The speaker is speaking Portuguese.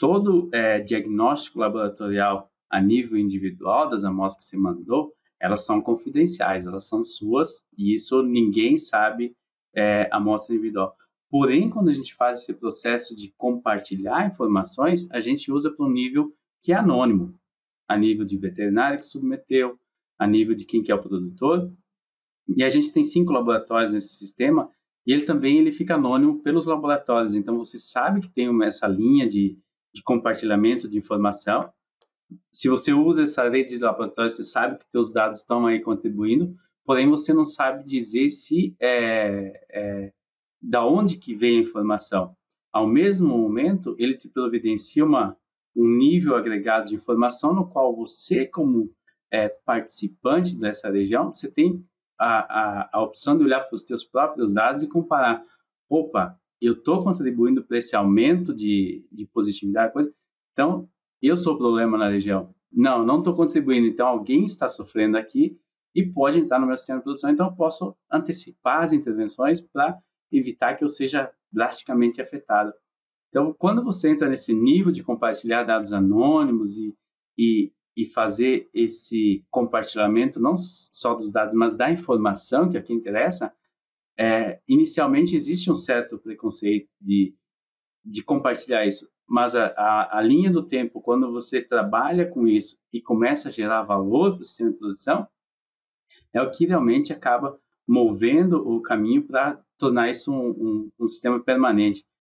todo é, diagnóstico laboratorial a nível individual das amostras que você mandou, elas são confidenciais, elas são suas e isso ninguém sabe é, amostra individual. Porém, quando a gente faz esse processo de compartilhar informações, a gente usa para um nível que é anônimo, a nível de veterinário que submeteu, a nível de quem que é o produtor. E a gente tem cinco laboratórios nesse sistema e ele também ele fica anônimo pelos laboratórios. Então, você sabe que tem essa linha de, de compartilhamento de informação. Se você usa essa rede de laboratórios, você sabe que seus dados estão aí contribuindo, porém você não sabe dizer se é, é, da onde que vem a informação. Ao mesmo momento, ele te providencia uma, um nível agregado de informação no qual você, como é, participante dessa região, você tem a, a, a opção de olhar para os seus próprios dados e comparar. Opa, eu estou contribuindo para esse aumento de, de positividade, coisa. Então, eu sou o problema na região. Não, não estou contribuindo. Então, alguém está sofrendo aqui e pode entrar no meu sistema de produção. Então, eu posso antecipar as intervenções para evitar que eu seja drasticamente afetado. Então, quando você entra nesse nível de compartilhar dados anônimos e, e, e fazer esse compartilhamento não só dos dados, mas da informação que aqui interessa, é, inicialmente existe um certo preconceito de, de compartilhar isso, mas a, a, a, linha do tempo, quando você trabalha com isso e começa a gerar valor para o sistema de produção, é o que realmente acaba movendo o caminho para tornar isso um, um, um, sistema permanente.